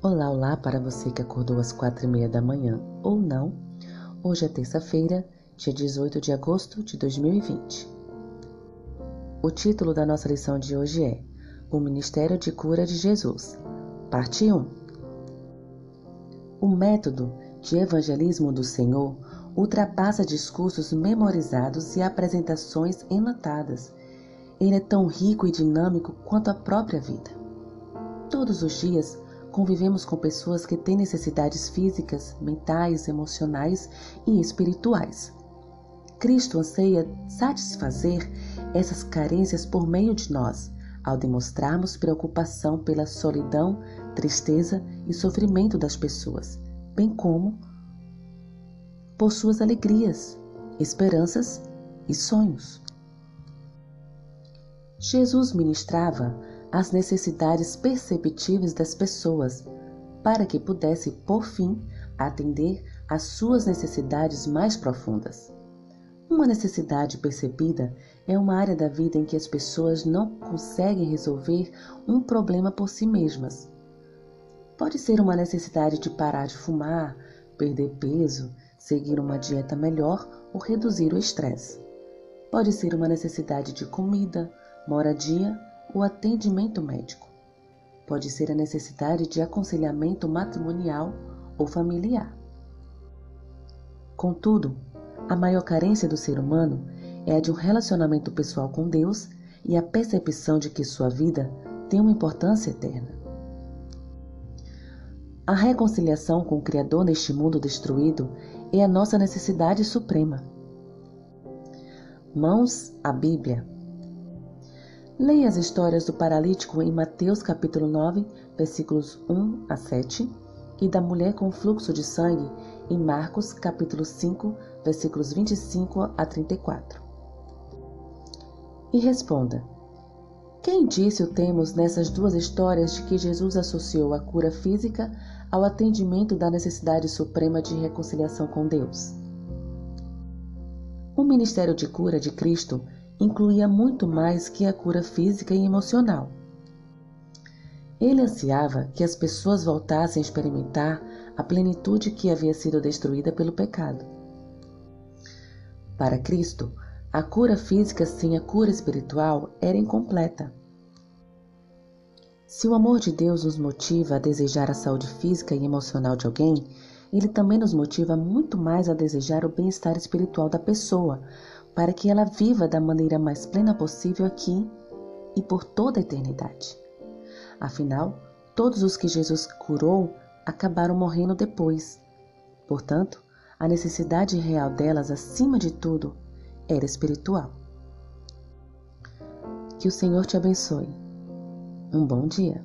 Olá, olá para você que acordou às quatro e meia da manhã ou não. Hoje é terça-feira, dia 18 de agosto de 2020. O título da nossa lição de hoje é O Ministério de Cura de Jesus, parte 1. O método de evangelismo do Senhor ultrapassa discursos memorizados e apresentações enlatadas. Ele é tão rico e dinâmico quanto a própria vida. Todos os dias convivemos com pessoas que têm necessidades físicas, mentais, emocionais e espirituais. Cristo anseia satisfazer essas carências por meio de nós, ao demonstrarmos preocupação pela solidão, tristeza e sofrimento das pessoas, bem como por suas alegrias, esperanças e sonhos. Jesus ministrava as necessidades perceptíveis das pessoas, para que pudesse, por fim, atender às suas necessidades mais profundas. Uma necessidade percebida é uma área da vida em que as pessoas não conseguem resolver um problema por si mesmas. Pode ser uma necessidade de parar de fumar, perder peso, seguir uma dieta melhor ou reduzir o estresse. Pode ser uma necessidade de comida, moradia o atendimento médico. Pode ser a necessidade de aconselhamento matrimonial ou familiar. Contudo, a maior carência do ser humano é a de um relacionamento pessoal com Deus e a percepção de que sua vida tem uma importância eterna. A reconciliação com o Criador neste mundo destruído é a nossa necessidade suprema. Mãos à Bíblia Leia as histórias do paralítico em Mateus capítulo 9, versículos 1 a 7, e da mulher com fluxo de sangue em Marcos capítulo 5, versículos 25 a 34. E responda: Quem disse o temos nessas duas histórias de que Jesus associou a cura física ao atendimento da necessidade suprema de reconciliação com Deus? O ministério de cura de Cristo incluía muito mais que a cura física e emocional. Ele ansiava que as pessoas voltassem a experimentar a plenitude que havia sido destruída pelo pecado. Para Cristo, a cura física sem a cura espiritual era incompleta. Se o amor de Deus nos motiva a desejar a saúde física e emocional de alguém, ele também nos motiva muito mais a desejar o bem-estar espiritual da pessoa, para que ela viva da maneira mais plena possível aqui e por toda a eternidade. Afinal, todos os que Jesus curou acabaram morrendo depois. Portanto, a necessidade real delas, acima de tudo, era espiritual. Que o Senhor te abençoe. Um bom dia.